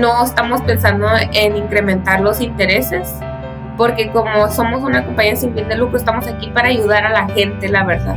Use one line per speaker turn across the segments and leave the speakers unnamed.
no estamos pensando en incrementar los intereses, porque como somos una compañía sin fin de lucro, estamos aquí para ayudar a la gente, la verdad.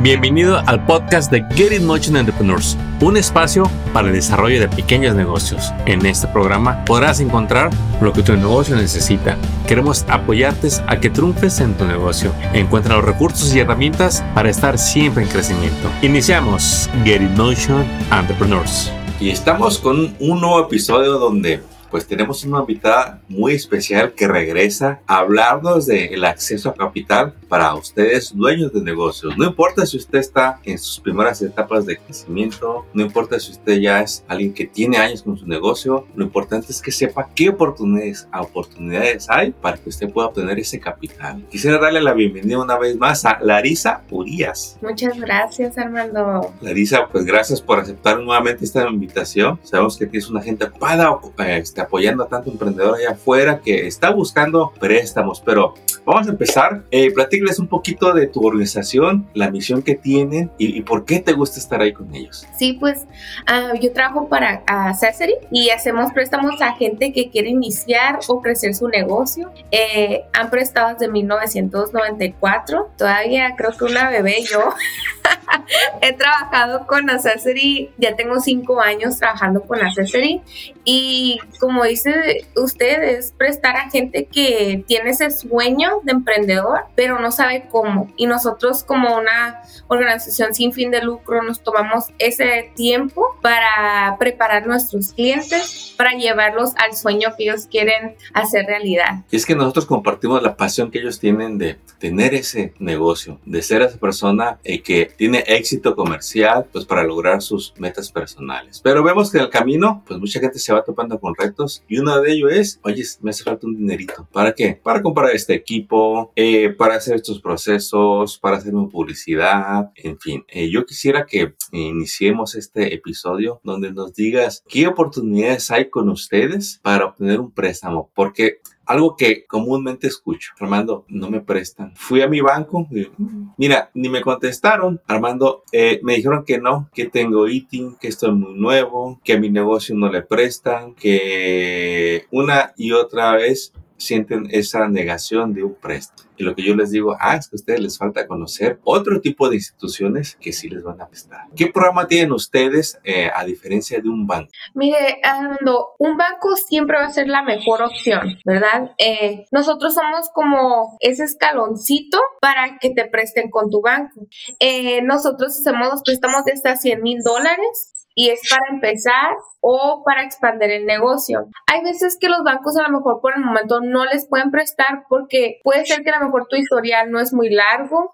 Bienvenido al podcast de Get In Motion Entrepreneurs, un espacio para el desarrollo de pequeños negocios. En este programa podrás encontrar lo que tu negocio necesita. Queremos apoyarte a que triunfes en tu negocio. Encuentra los recursos y herramientas para estar siempre en crecimiento. Iniciamos Get In Motion Entrepreneurs.
Y estamos con un nuevo episodio donde pues tenemos una invitada muy especial que regresa a hablarnos del acceso a capital para ustedes, dueños de negocios. No importa si usted está en sus primeras etapas de crecimiento, no importa si usted ya es alguien que tiene años con su negocio, lo importante es que sepa qué oportunidades, oportunidades hay para que usted pueda obtener ese capital. Quisiera darle la bienvenida una vez más a Larisa Urias.
Muchas gracias, Armando.
Larisa, pues gracias por aceptar nuevamente esta invitación. Sabemos que tienes una gente ocupada, este, apoyando a tanto emprendedor allá afuera que está buscando préstamos. Pero vamos a empezar. Eh, platícales un poquito de tu organización, la misión que tienen y, por qué te gusta estar ahí con ellos.
Sí, pues ah, yo trabajo para uh, y hacemos préstamos a gente que quiere iniciar o crecer su negocio. Eh, han prestado desde 1994. Todavía creo que una bebé yo. He trabajado con Accessory, ya tengo cinco años trabajando con Accessory y como dice usted, es prestar a gente que tiene ese sueño de emprendedor, pero no sabe cómo. Y nosotros como una organización sin fin de lucro nos tomamos ese tiempo para preparar nuestros clientes, para llevarlos al sueño que ellos quieren hacer realidad.
Y es que nosotros compartimos la pasión que ellos tienen de tener ese negocio, de ser esa persona eh, que tiene éxito comercial, pues para lograr sus metas personales. Pero vemos que en el camino, pues mucha gente se va topando con retos y uno de ellos es, oye, me hace falta un dinerito. ¿Para qué? Para comprar este equipo, eh, para hacer estos procesos, para hacer una publicidad, en fin. Eh, yo quisiera que iniciemos este episodio donde nos digas qué oportunidades hay con ustedes para obtener un préstamo, porque algo que comúnmente escucho, Armando, no me prestan. Fui a mi banco, y, mira, ni me contestaron. Armando, eh, me dijeron que no, que tengo eating, que estoy muy nuevo, que a mi negocio no le prestan, que una y otra vez sienten esa negación de un préstamo. Y lo que yo les digo, ah, es que a ustedes les falta conocer otro tipo de instituciones que sí les van a prestar. ¿Qué programa tienen ustedes eh, a diferencia de un banco?
Mire, Armando, un banco siempre va a ser la mejor opción, ¿verdad? Eh, nosotros somos como ese escaloncito para que te presten con tu banco. Eh, nosotros hacemos los préstamos de hasta 100 mil dólares y es para empezar o para expandir el negocio. Hay veces que los bancos a lo mejor por el momento no les pueden prestar porque puede ser que a lo mejor tu historial no es muy largo,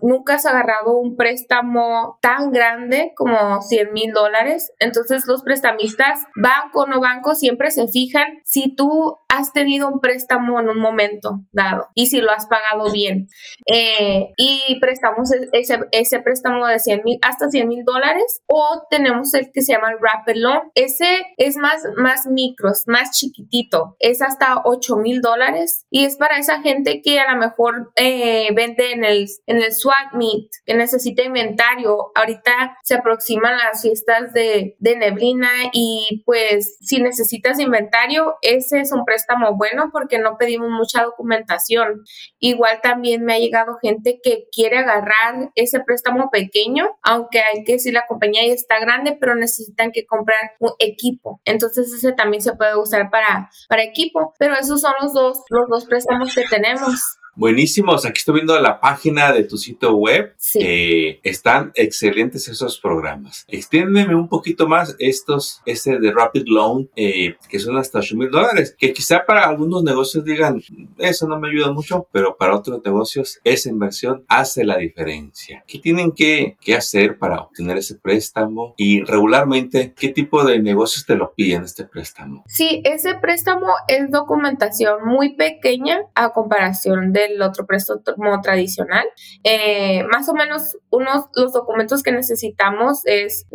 nunca has agarrado un préstamo tan grande como 100 mil dólares, entonces los prestamistas, banco o no banco, siempre se fijan si tú has tenido un préstamo en un momento dado y si lo has pagado bien. Eh, y prestamos ese, ese préstamo de 100 mil hasta 100 mil dólares o tenemos el que se llama el Rapid Loan ese es más, más micro, es más chiquitito, es hasta 8 mil dólares y es para esa gente que a lo mejor eh, vende en el, en el swap meet, que necesita inventario. Ahorita se aproximan las fiestas de, de neblina y pues si necesitas inventario, ese es un préstamo bueno porque no pedimos mucha documentación. Igual también me ha llegado gente que quiere agarrar ese préstamo pequeño, aunque hay que decir la compañía ya está grande, pero necesitan que comprar un equipo. Entonces ese también se puede usar para, para equipo, pero esos son los dos, los dos préstamos que tenemos.
Buenísimos. Aquí estoy viendo la página de tu sitio web.
Sí.
Eh, están excelentes esos programas. Extiéndeme un poquito más estos, este de Rapid Loan, eh, que son hasta 8 mil dólares, que quizá para algunos negocios digan, eso no me ayuda mucho, pero para otros negocios esa inversión hace la diferencia. ¿Qué tienen que, que hacer para obtener ese préstamo? Y regularmente, ¿qué tipo de negocios te lo piden este préstamo?
Sí, ese préstamo es documentación muy pequeña a comparación de el otro préstamo tradicional. Eh, más o menos unos los documentos que necesitamos es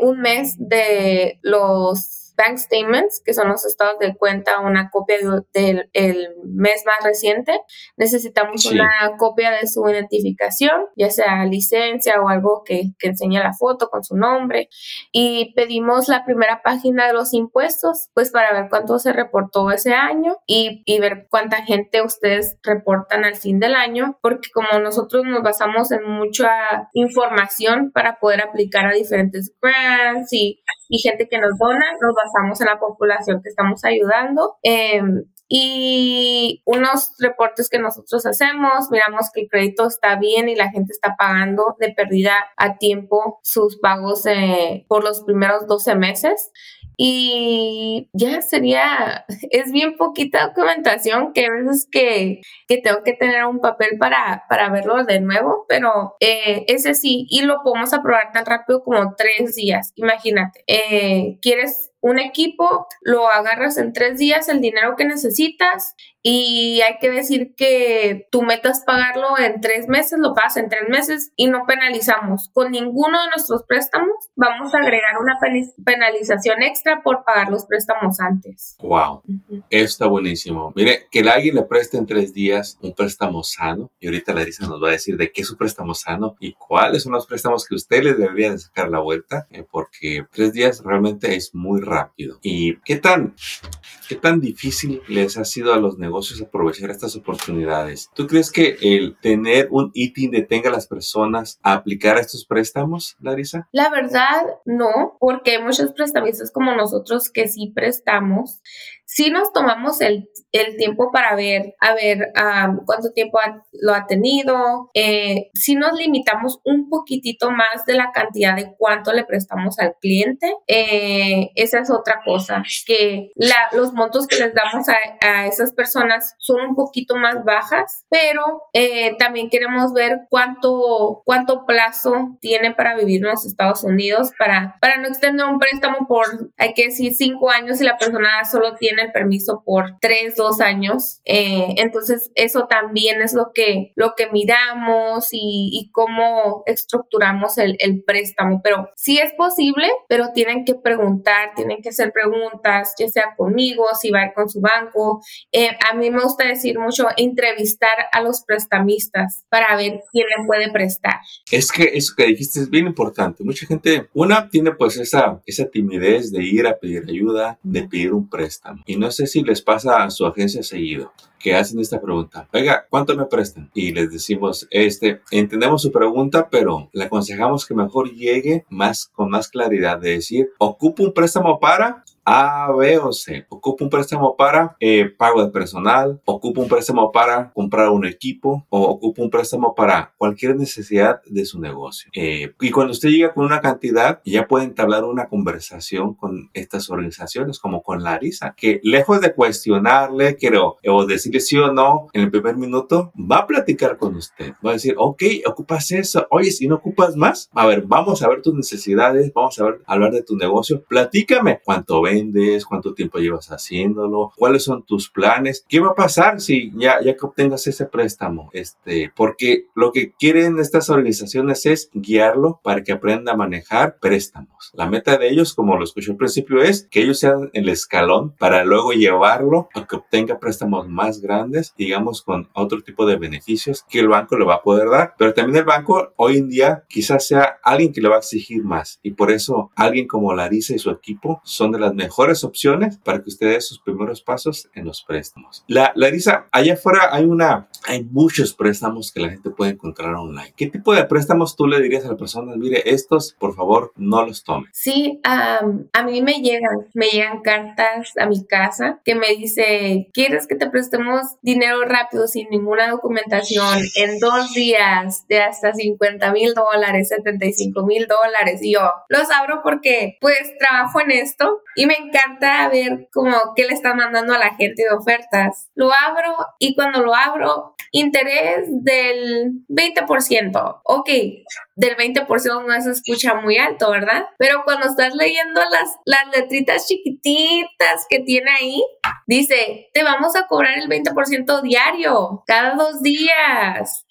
un mes de los bank statements, que son los estados de cuenta, una copia del mes más reciente. Necesitamos una copia de su identificación, ya sea licencia o algo que, que enseñe la foto con su nombre. Y pedimos la primera página de los impuestos, pues para ver cuánto se reportó ese año y, y ver cuánta gente ustedes reportan al fin del año, porque como nosotros nos basamos en mucha información para poder aplicar a diferentes grants y, y gente que nos dona, nos basamos en la población que estamos ayudando. Em, y unos reportes que nosotros hacemos, miramos que el crédito está bien y la gente está pagando de pérdida a tiempo sus pagos eh, por los primeros 12 meses. Y ya sería, es bien poquita documentación que a veces que, que tengo que tener un papel para, para verlo de nuevo, pero eh, ese sí, y lo podemos aprobar tan rápido como tres días, imagínate. Eh, ¿Quieres un equipo, lo agarras en tres días, el dinero que necesitas, y hay que decir que tu meta es pagarlo en tres meses, lo pagas en tres meses y no penalizamos. Con ninguno de nuestros préstamos vamos a agregar una penalización extra por pagar los préstamos antes.
Wow, está buenísimo. Mire, que alguien le preste en tres días un préstamo sano, y ahorita Larisa nos va a decir de qué es un préstamo sano y cuáles son los préstamos que usted le debería de sacar la vuelta, eh, porque tres días realmente es muy rápido rápido. ¿Y qué tan, qué tan difícil les ha sido a los negocios aprovechar estas oportunidades? ¿Tú crees que el tener un ITIN detenga a las personas a aplicar estos préstamos, Larisa?
La verdad, no, porque hay muchos prestamistas como nosotros que sí prestamos si nos tomamos el, tiempo para ver, a ver cuánto tiempo lo ha tenido, eh, si nos limitamos un poquitito más de la cantidad de cuánto le prestamos al cliente, eh, esa es otra cosa, que los montos que les damos a, esas personas son un poquito más bajas, pero eh, también queremos ver cuánto, cuánto plazo tiene para vivir en los Estados Unidos, para, para no extender un préstamo por, hay que decir, cinco años y la persona solo tiene el permiso por tres, dos años. Eh, entonces, eso también es lo que, lo que miramos y, cómo estructuramos el, préstamo. Pero sí es posible, pero tienen que preguntar, tienen que hacer preguntas, ya sea conmigo, si va a ir con su banco. Eh, a mí me gusta decir mucho entrevistar a los prestamistas para ver quién le puede prestar.
Es que eso que dijiste es bien importante. Mucha gente, una tiene pues esa, esa timidez de ir a pedir ayuda, de pedir un préstamo y no sé si les pasa a su agencia seguido que hacen esta pregunta. Oiga, ¿cuánto me prestan? Y les decimos, este, entendemos su pregunta, pero le aconsejamos que mejor llegue más con más claridad de decir, ocupo un préstamo para a, B o C. Ocupa un préstamo para eh, pago de personal, ocupa un préstamo para comprar un equipo o ocupa un préstamo para cualquier necesidad de su negocio. Eh, y cuando usted llega con una cantidad, ya puede entablar una conversación con estas organizaciones, como con Larisa, que lejos de cuestionarle quiero, o decirle sí o no en el primer minuto, va a platicar con usted. Va a decir, ok, ocupas eso. Oye, si no ocupas más, a ver, vamos a ver tus necesidades, vamos a ver, hablar de tu negocio. Platícame cuánto ves cuánto tiempo llevas haciéndolo, cuáles son tus planes, qué va a pasar si ya, ya que obtengas ese préstamo, este, porque lo que quieren estas organizaciones es guiarlo para que aprenda a manejar préstamos. La meta de ellos, como lo escuché al principio, es que ellos sean el escalón para luego llevarlo a que obtenga préstamos más grandes, digamos, con otro tipo de beneficios que el banco le va a poder dar. Pero también el banco hoy en día quizás sea alguien que le va a exigir más y por eso alguien como Larisa y su equipo son de las mejores opciones para que usted dé sus primeros pasos en los préstamos. La, Larisa, allá afuera hay una, hay muchos préstamos que la gente puede encontrar online. ¿Qué tipo de préstamos tú le dirías a la persona? Mire, estos, por favor, no los tome.
Sí, a mí me llegan, me llegan cartas a mi casa que me dice, ¿quieres que te prestemos dinero rápido sin ninguna documentación en dos días de hasta 50 mil dólares, 75 mil dólares? Y yo los abro porque pues trabajo en esto y me me encanta ver como qué le están mandando a la gente de ofertas. Lo abro y cuando lo abro, interés del 20%. Ok, del 20% no se escucha muy alto, ¿verdad? Pero cuando estás leyendo las, las letritas chiquititas que tiene ahí, dice, te vamos a cobrar el 20% diario, cada dos días.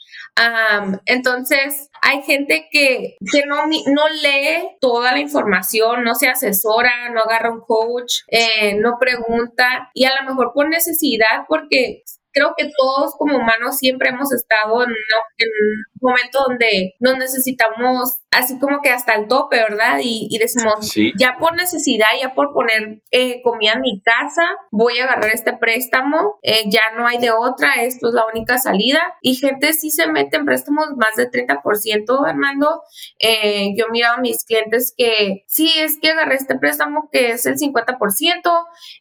Entonces, hay gente que, que no, no lee toda la información, no se asesora, no agarra un coach, eh, no pregunta y a lo mejor por necesidad, porque creo que todos como humanos siempre hemos estado en, un momento donde nos necesitamos así como que hasta el tope, ¿verdad? Y, y decimos, ya por necesidad, ya por poner eh, comida en mi casa, voy a agarrar este préstamo, eh, ya no hay de otra, esto es la única salida. Y gente sí se mete en préstamos más de 30%, Armando. Eh, yo he mirado a mis clientes que sí, es que agarré este préstamo que es el 50%,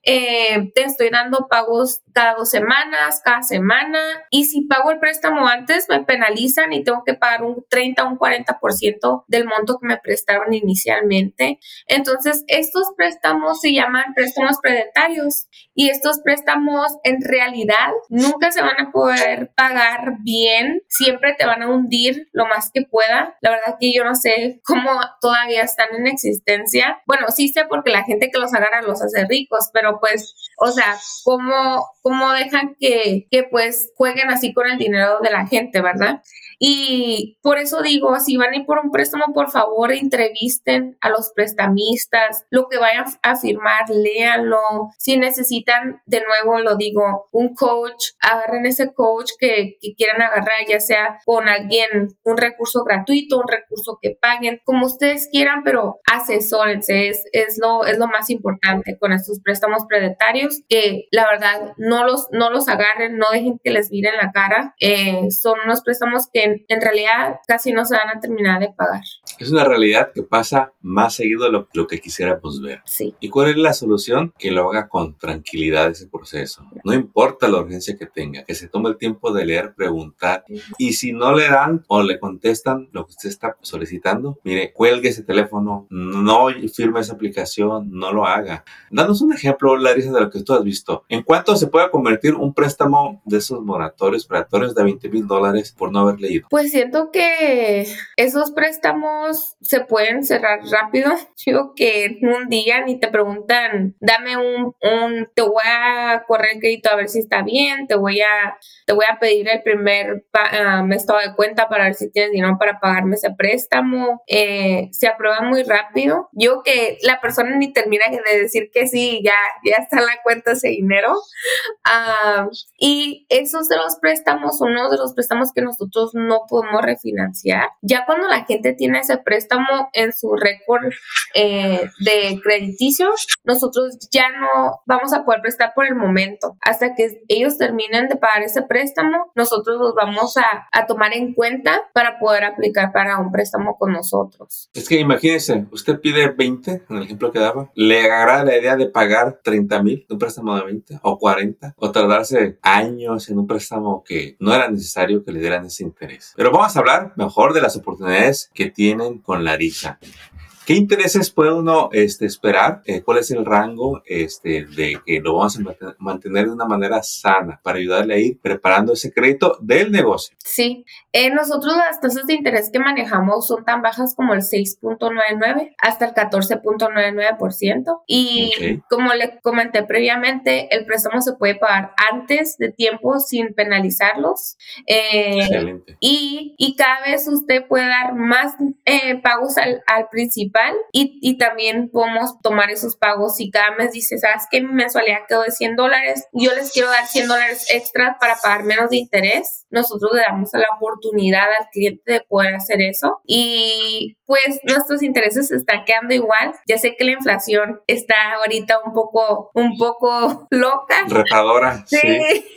te estoy dando pagos cada dos semanas, cada semana, y si pago el préstamo antes, me penalizan y tengo que pagar un 30 o un 40% del monto que me prestaron inicialmente. Entonces, estos préstamos se llaman préstamos predetarios y estos préstamos en realidad nunca se van a poder pagar bien, siempre te van a hundir lo más que pueda. La verdad que yo no sé cómo todavía están en existencia. Bueno, sí sé porque la gente que los agarra los hace ricos, pero pues, o sea, cómo, cómo dejan que, que pues jueguen así con el dinero de la gente, ¿verdad? Y por eso digo, si van a ir por un préstamo, por favor, entrevisten a los prestamistas, lo que vayan a firmar, léanlo. Si necesitan, de nuevo lo digo, un coach, agarren ese coach que, quieran agarrar, ya sea con alguien, un recurso gratuito, un recurso que paguen, como ustedes quieran, pero asesórense, es, lo, es lo más importante con estos préstamos predetarios, que la verdad no los, no los agarren, no dejen que les miren la cara. Eh, son unos préstamos que en, realidad casi no se van a terminar de pagar.
Es una realidad que pasa más seguido de lo, lo que quisiéramos ver.
Sí.
¿Y cuál es la solución? Que lo haga con tranquilidad ese proceso. No importa la urgencia que tenga, que se tome el tiempo de leer, preguntar. Y si no le dan o le contestan lo que usted está solicitando, mire, cuelgue ese teléfono, no firme esa aplicación, no lo haga. Danos un ejemplo, Larisa, de lo que tú has visto. ¿En cuánto se puede convertir un préstamo de esos moratorios, moratorios de 20 mil dólares por no haber leído?
Pues siento que esos préstamos se pueden cerrar rápido. Digo que en un día ni te preguntan, dame un, un, te voy a correr el crédito a ver si está bien, te voy a, te voy a pedir el primer uh, estado de cuenta para ver si tienes dinero para pagarme ese préstamo. Eh, se aprueba muy rápido. Yo que la persona ni termina de decir que sí, ya, ya está en la cuenta ese dinero. Uh, y esos de los préstamos, uno de los préstamos que nosotros no podemos refinanciar. Ya cuando la gente tiene ese préstamo en su récord eh, de crediticio, nosotros ya no vamos a poder prestar por el momento. Hasta que ellos terminen de pagar ese préstamo, nosotros los vamos a, a tomar en cuenta para poder aplicar para un préstamo con nosotros.
Es que imagínense, usted pide 20, en el ejemplo que daba, le agrada la idea de pagar 30 mil de un préstamo de 20 o 40 o tardarse años en un préstamo que no era necesario que le dieran ese interés. Pero vamos a hablar mejor de las oportunidades que tienen con la risa. ¿Qué intereses puede uno este, esperar? Eh, ¿Cuál es el rango este, de que lo vamos a mantener de una manera sana para ayudarle a ir preparando ese crédito del negocio?
Sí, eh, nosotros las tasas de interés que manejamos son tan bajas como el 6.99 hasta el 14.99%. Y como le comenté previamente, el préstamo se puede pagar antes de tiempo sin penalizarlos. Eh, Excelente. Y, y, cada vez usted puede dar más pagos al, al principio y, también podemos tomar esos pagos si cada mes dice, ¿sabes qué? Mi mensualidad quedó de 100 dólares, yo les quiero dar 100 dólares extra para pagar menos de interés. Nosotros le damos la oportunidad al cliente de poder hacer eso y pues nuestros intereses se están quedando igual. Ya sé que la inflación está ahorita un poco, un poco loca.
Retadora. Sí.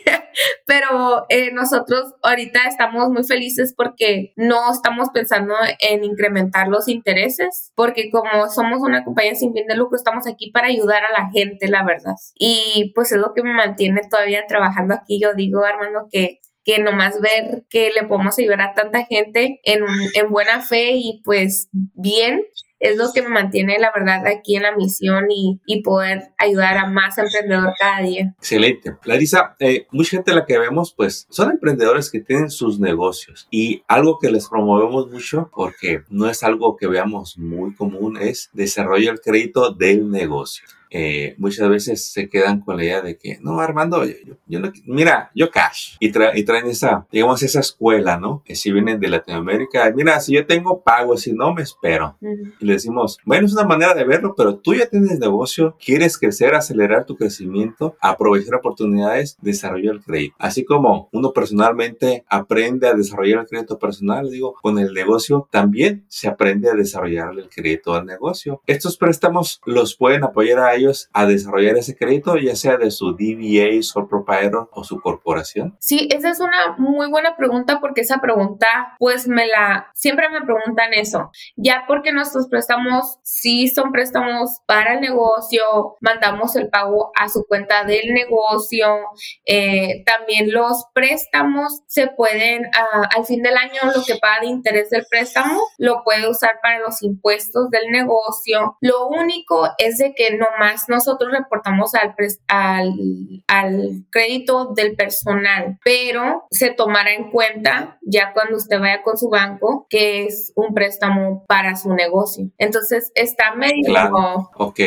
Pero eh, nosotros ahorita estamos muy felices porque no estamos pensando en incrementar los intereses porque como somos una compañía sin fin de lucro, estamos aquí para ayudar a la gente, la verdad. Y pues es lo que me mantiene todavía trabajando aquí. Yo digo, Armando, que que nomás ver que le podemos ayudar a tanta gente en, en buena fe y pues bien, es lo que me mantiene, la verdad, aquí en la misión y, y poder ayudar a más emprendedores cada día.
Excelente. Larisa, eh, mucha gente la que vemos, pues, son emprendedores que tienen sus negocios y algo que les promovemos mucho, porque no es algo que veamos muy común, es desarrollar el crédito del negocio. Eh, muchas veces se quedan con la idea de que, no, Armando, yo, no, mira, yo cash. Y, traen esa, digamos, esa escuela, ¿no? Que si vienen de Latinoamérica, mira, si yo tengo pago, si no, me espero. Y le decimos, bueno, es una manera de verlo, pero tú ya tienes negocio, quieres crecer, acelerar tu crecimiento, aprovechar oportunidades, desarrollar el crédito. Así como uno personalmente aprende a desarrollar el crédito personal, digo, con el negocio también se aprende a desarrollar el crédito al negocio. Estos préstamos los pueden apoyar a ellos a desarrollar ese crédito, ya sea de su DBA, sole proprietor o su corporación?
Sí, esa es una muy buena pregunta porque esa pregunta, pues me la, siempre me preguntan eso, ya porque nuestros préstamos sí son préstamos para el negocio, mandamos el pago a su cuenta del negocio, eh, también los préstamos se pueden, ah, al fin del año lo que paga de interés del préstamo lo puede usar para los impuestos del negocio. Lo único es de que no más nosotros reportamos al crédito del personal, pero se tomará en cuenta ya cuando usted vaya con su banco que es un préstamo para su negocio. Entonces está medio...
Claro. Ok.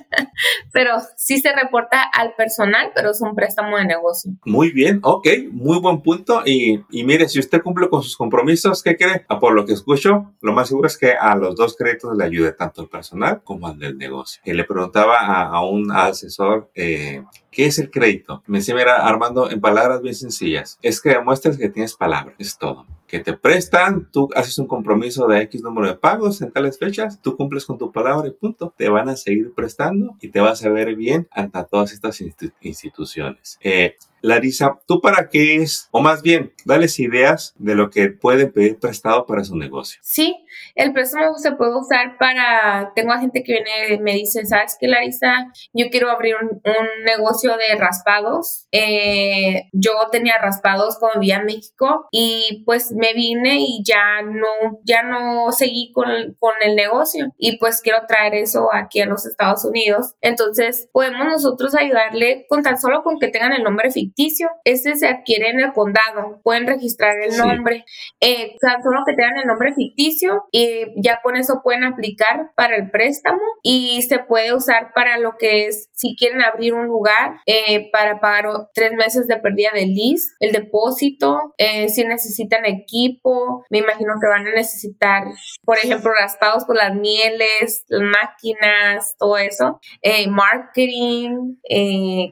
pero sí se reporta al personal, pero es un préstamo de negocio.
Muy bien, ok, muy buen punto. Y, y mire, si usted cumple con sus compromisos, ¿qué cree? Ah, por lo que escucho, lo más seguro es que a los dos créditos le ayude tanto el personal como al del negocio. Y le preguntaba a, un asesor eh, ¿Qué es el crédito? Me decía, mira, Armando, en palabras bien sencillas, es que demuestras que tienes palabra, es todo. Que te prestan, tú haces un compromiso de X número de pagos en tales fechas, tú cumples con tu palabra y punto. Te van a seguir prestando y te vas a ver bien ante todas estas instituciones. Eh, Larisa, ¿tú para qué es? O más bien, dales ideas de lo que pueden pedir prestado para su negocio.
Sí, el préstamo se puede usar para, tengo gente que viene me dice, ¿sabes qué, Larisa? Yo quiero abrir un, negocio de raspados. Eh, yo tenía raspados cuando vivía en México y pues me vine y ya no, ya no seguí con, con el negocio y pues quiero traer eso aquí a los Estados Unidos. Entonces, podemos nosotros ayudarle con tan solo con que tengan el nombre ficticio este se adquiere en el condado. Pueden registrar el nombre. Eh, solo que tengan el nombre ficticio y ya con eso pueden aplicar para el préstamo y se puede usar para lo que es si quieren abrir un lugar eh, para pagar tres meses de pérdida de lease, el depósito, eh, si necesitan equipo, me imagino que van a necesitar, por ejemplo, raspados por las mieles, las máquinas, todo eso, eh, marketing,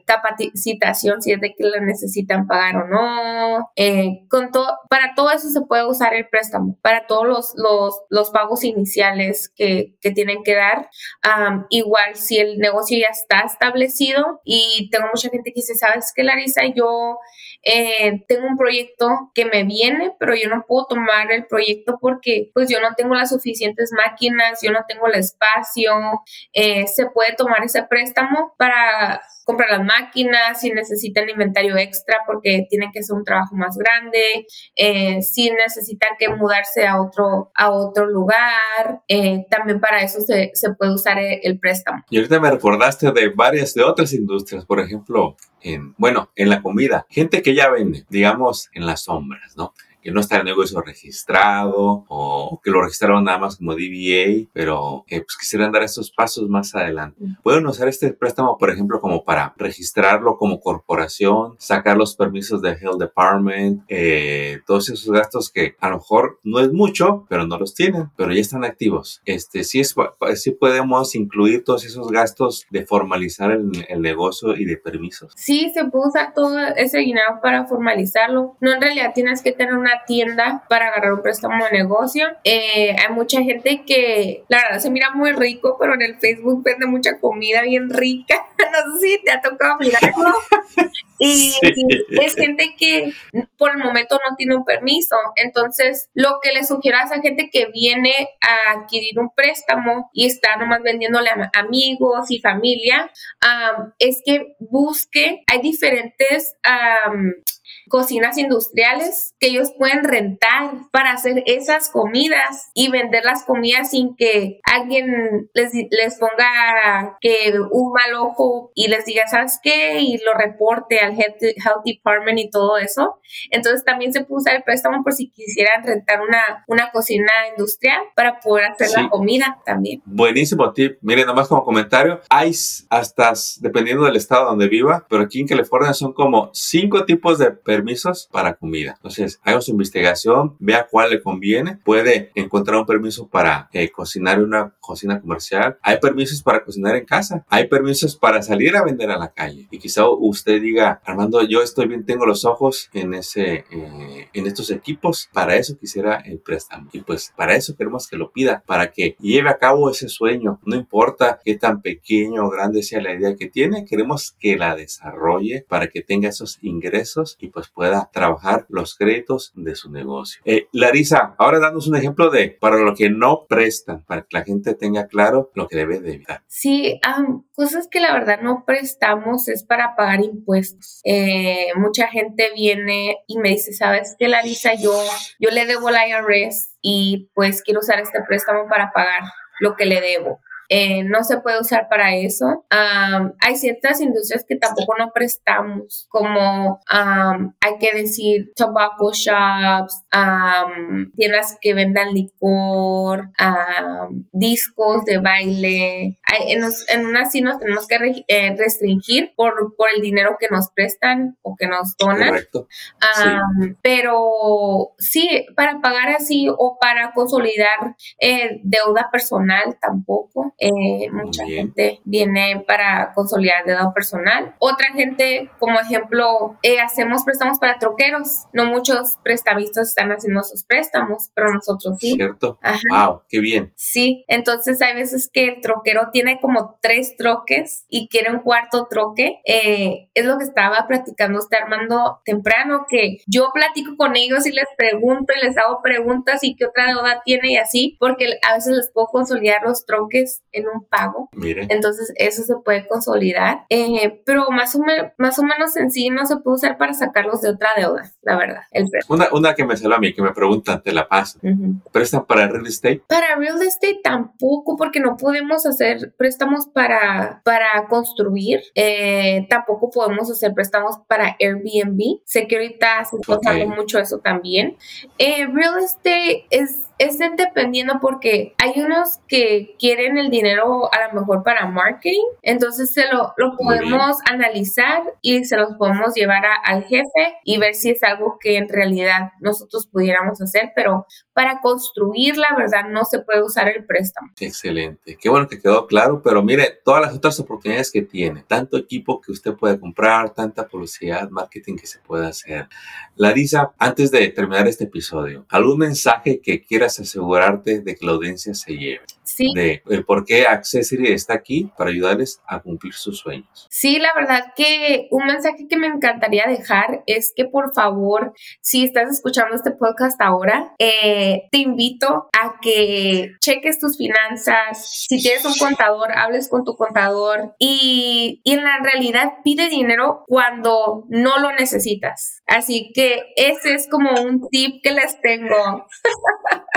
capacitación si es de que necesitan pagar o no. Eh, con todo, para todo eso se puede usar el préstamo, para todos los, los, los pagos iniciales que, que, tienen que dar. igual, si el negocio ya está establecido y tengo mucha gente que dice, ¿sabes qué, Larisa? Yo eh, tengo un proyecto que me viene, pero yo no puedo tomar el proyecto porque pues yo no tengo las suficientes máquinas, yo no tengo el espacio. Eh, se puede tomar ese préstamo para comprar las máquinas, si necesitan inventario extra porque tienen que hacer un trabajo más grande, eh, si necesitan que mudarse a otro, a otro lugar, eh, también para eso se, se puede usar el, el, préstamo.
Y ahorita me recordaste de varias, de otras industrias, por ejemplo, en, bueno, en la comida, gente que ya vende, digamos, en las sombras, ¿no? Que no está el negocio registrado o que lo registraron nada más como DBA, pero eh, pues quisieran dar esos pasos más adelante. Pueden usar este préstamo, por ejemplo, como para registrarlo como corporación, sacar los permisos de Health Department, eh, todos esos gastos que a lo mejor no es mucho, pero no los tienen, pero ya están activos. Este, sí, es, sí podemos incluir todos esos gastos de formalizar el, el negocio y de permisos.
Sí, se puede usar todo ese dinero para formalizarlo. No, en realidad tienes que tener una tienda para agarrar un préstamo de negocio. Eh, hay mucha gente que, la verdad, se mira muy rico, pero en el Facebook vende mucha comida bien rica. no sé si te ha tocado mirarlo. Y, es gente que por el momento no tiene un permiso. Entonces, lo que le sugiero a esa gente que viene a adquirir un préstamo y está nomás vendiéndole a amigos y familia, es que busque, hay diferentes cocinas industriales que ellos pueden rentar para hacer esas comidas y vender las comidas sin que alguien les, les ponga que un mal ojo y les diga, ¿sabes qué? Y lo reporte al Health, Department y todo eso. Entonces también se puede usar el préstamo por si quisieran rentar una, una cocina industrial para poder hacer la comida también.
Buenísimo tip. Miren, nomás como comentario, hay hasta, dependiendo del estado donde viva, pero aquí en California son como cinco tipos de permisos para comida. Entonces, haga su investigación, vea cuál le conviene. Puede encontrar un permiso para eh, cocinar en una cocina comercial. Hay permisos para cocinar en casa. Hay permisos para salir a vender a la calle. Y quizá usted diga, Armando, yo estoy bien, tengo los ojos en ese, eh, en estos equipos. Para eso quisiera el préstamo. Y pues para eso queremos que lo pida, para que lleve a cabo ese sueño. No importa qué tan pequeño o grande sea la idea que tiene, queremos que la desarrolle para que tenga esos ingresos y pues pueda trabajar los créditos de su negocio. Eh, Larisa, ahora danos un ejemplo de para lo que no prestan, para que la gente tenga claro lo que debe de evitar.
Sí, cosas que la verdad no prestamos es para pagar impuestos. Eh, mucha gente viene y me dice, ¿sabes qué, Larisa? Yo, yo le debo al IRS y pues quiero usar este préstamo para pagar lo que le debo. Eh, no se puede usar para eso. hay ciertas industrias que tampoco no prestamos, como hay que decir tobacco shops, tiendas que vendan licor, discos de baile. en, en unas sí nos tenemos que eh, restringir por, por el dinero que nos prestan o que nos donan. Correcto. Pero sí, para pagar así o para consolidar eh, deuda personal tampoco. Eh, mucha gente viene para consolidar deuda personal. Otra gente, como ejemplo, eh, hacemos préstamos para troqueros. No muchos prestamistas están haciendo sus préstamos, pero nosotros sí.
¿Cierto? Wow, qué bien.
Sí, entonces hay veces que el troquero tiene como tres troques y quiere un cuarto troque. Eh, es lo que estaba platicando usted Armando temprano, que yo platico con ellos y les pregunto y les hago preguntas y qué otra deuda tiene y así, porque a veces les puedo consolidar los troques en un pago. Entonces eso se puede consolidar, eh, pero más o, más o menos en sí no se puede usar para sacarlos de otra deuda, la verdad. El
una, una que me salió a mí, que me preguntan, te la paso. ¿Prestan para real estate?
Para real estate tampoco, porque no podemos hacer préstamos para, para construir. Eh, tampoco podemos hacer préstamos para Airbnb. Sé que ahorita se está usando mucho eso también. Eh, real estate es es dependiendo porque hay unos que quieren el dinero a lo mejor para marketing, entonces se lo, lo podemos analizar y se los podemos llevar al jefe y ver si es algo que en realidad nosotros pudiéramos hacer, pero para construir, la verdad, no se puede usar el préstamo.
Excelente, qué bueno que quedó claro, pero mire, todas las otras oportunidades que tiene, tanto equipo que usted puede comprar, tanta publicidad, marketing que se puede hacer. Larisa, antes de terminar este episodio, ¿algún mensaje que quieras asegurarte de que la audiencia se lleve?
Sí.
De el por qué Accessory está aquí para ayudarles a cumplir sus sueños.
Sí, la verdad que un mensaje que me encantaría dejar es que por favor, si estás escuchando este podcast ahora, eh, te invito a que cheques tus finanzas. Si tienes un contador, hables con tu contador y, y en la realidad pide dinero cuando no lo necesitas. Así que ese es como un tip que les tengo.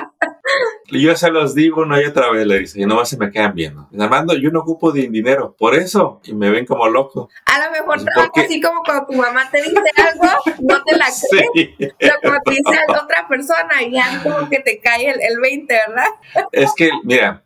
Yo se los digo una y otra vez, le dice, y nomás se me quedan viendo. Armando, yo no ocupo de dinero, por eso, y me ven como loco.
A lo mejor trabaja así como cuando tu mamá te dice algo, no te la crees, pero como te dice otra persona, ya como que te cae el, el 20, ¿verdad?
Es que, mira,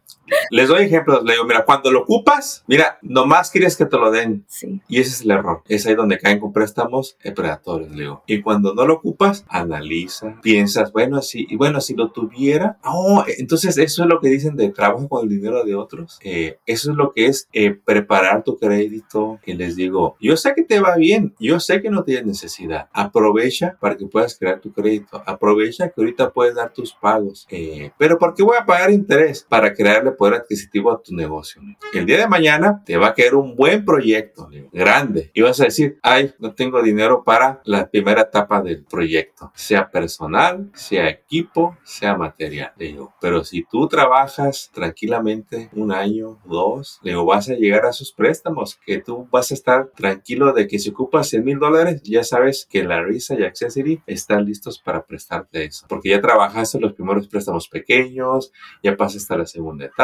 les doy ejemplos. Le digo, mira, cuando lo ocupas, mira, nomás quieres que te lo den.
Sí.
Y ese es el error. Es ahí donde caen con préstamos predatorios, le digo. Y cuando no lo ocupas, analiza, piensas, bueno, si, y bueno, si lo tuviera, oh, entonces eso es lo que dicen de trabajo con el dinero de otros. Eh, eso es lo que es eh, preparar tu crédito. Y les digo, yo sé que te va bien, yo sé que no tienes necesidad. Aprovecha para que puedas crear tu crédito. Aprovecha que ahorita puedes dar tus pagos. Eh, pero ¿por qué voy a pagar interés? Para crearle poder adquisitivo a tu negocio. El día de mañana te va a caer un buen proyecto, grande, y vas a decir, ay, no tengo dinero para la primera etapa del proyecto, sea personal, sea equipo, sea material. pero si tú trabajas tranquilamente un año, dos, digo, vas a llegar a esos préstamos, que tú vas a estar tranquilo de que si ocupas 100 mil dólares, ya sabes que la Risa y Accessory están listos para prestarte eso, porque ya trabajaste los primeros préstamos pequeños, ya pasaste a la segunda etapa,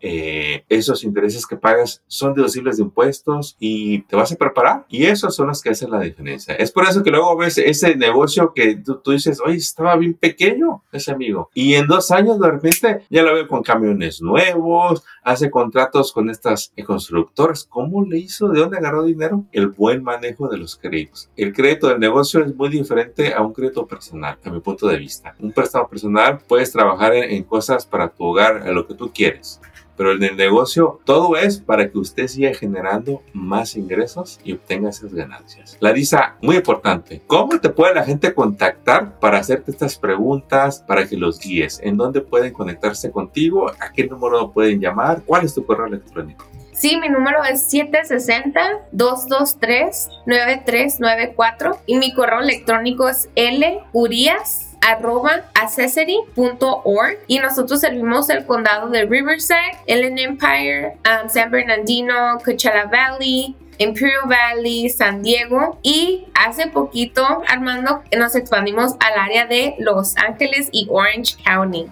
eh, esos intereses que pagas son deducibles de impuestos y te vas a preparar y esos son los que hacen la diferencia. Es por eso que luego ves ese negocio que tú, tú dices, oye, estaba bien pequeño ese amigo y en dos años de repente ya lo veo con camiones nuevos, hace contratos con estas constructoras. ¿Cómo le hizo? ¿De dónde agarró dinero? El buen manejo de los créditos. El crédito del negocio es muy diferente a un crédito personal, a mi punto de vista. Un préstamo personal puedes trabajar en, en cosas para tu hogar, a lo que tú Pero en el negocio todo es para que usted siga generando más ingresos y obtenga esas ganancias. Larisa, muy importante, ¿cómo te puede la gente contactar para hacerte estas preguntas, para que los guíes? ¿En dónde pueden conectarse contigo? ¿A qué número pueden llamar? ¿Cuál es tu correo electrónico?
Sí, mi número es 760-223-9394 y mi correo electrónico es lurias arroba accessory.org y nosotros servimos el condado de Riverside, Ellen Empire, um, San Bernardino, Coachella Valley, Imperial Valley, San Diego y hace poquito, Armando, nos expandimos al área de Los Ángeles y Orange County.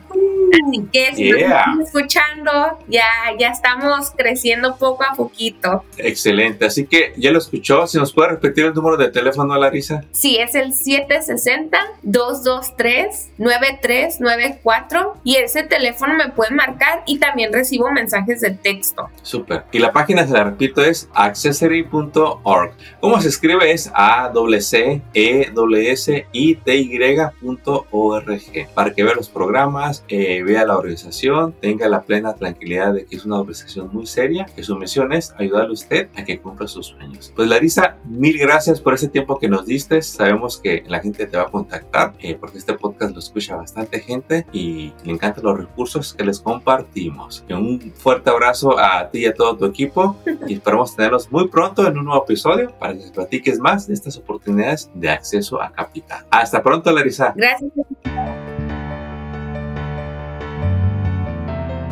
Así que si están escuchando, ya, ya estamos creciendo poco a poquito.
Excelente, así que ya lo escuchó. Si nos puede repetir el número de teléfono, Larisa.
Sí, es el 760-223-9394 y ese teléfono me puede marcar y también recibo mensajes de texto.
Súper. Y la página, se la repito, es accessory accessory.org. ¿Cómo se escribe? Es a c e s i t y.org para que vea los programas, eh, vea la organización, tenga la plena tranquilidad de que es una organización muy seria, que su misión es ayudarle a usted a que cumpla sus sueños. Pues Larisa, mil gracias por ese tiempo que nos diste. Sabemos que la gente te va a contactar eh, porque este podcast lo escucha bastante gente y le encantan los recursos que les compartimos. un fuerte abrazo a ti y a todo tu equipo y esperamos tenerlos muy pronto en un nuevo episodio para que platiques más de estas oportunidades de acceso a capital. Hasta pronto, Larisa.
Gracias.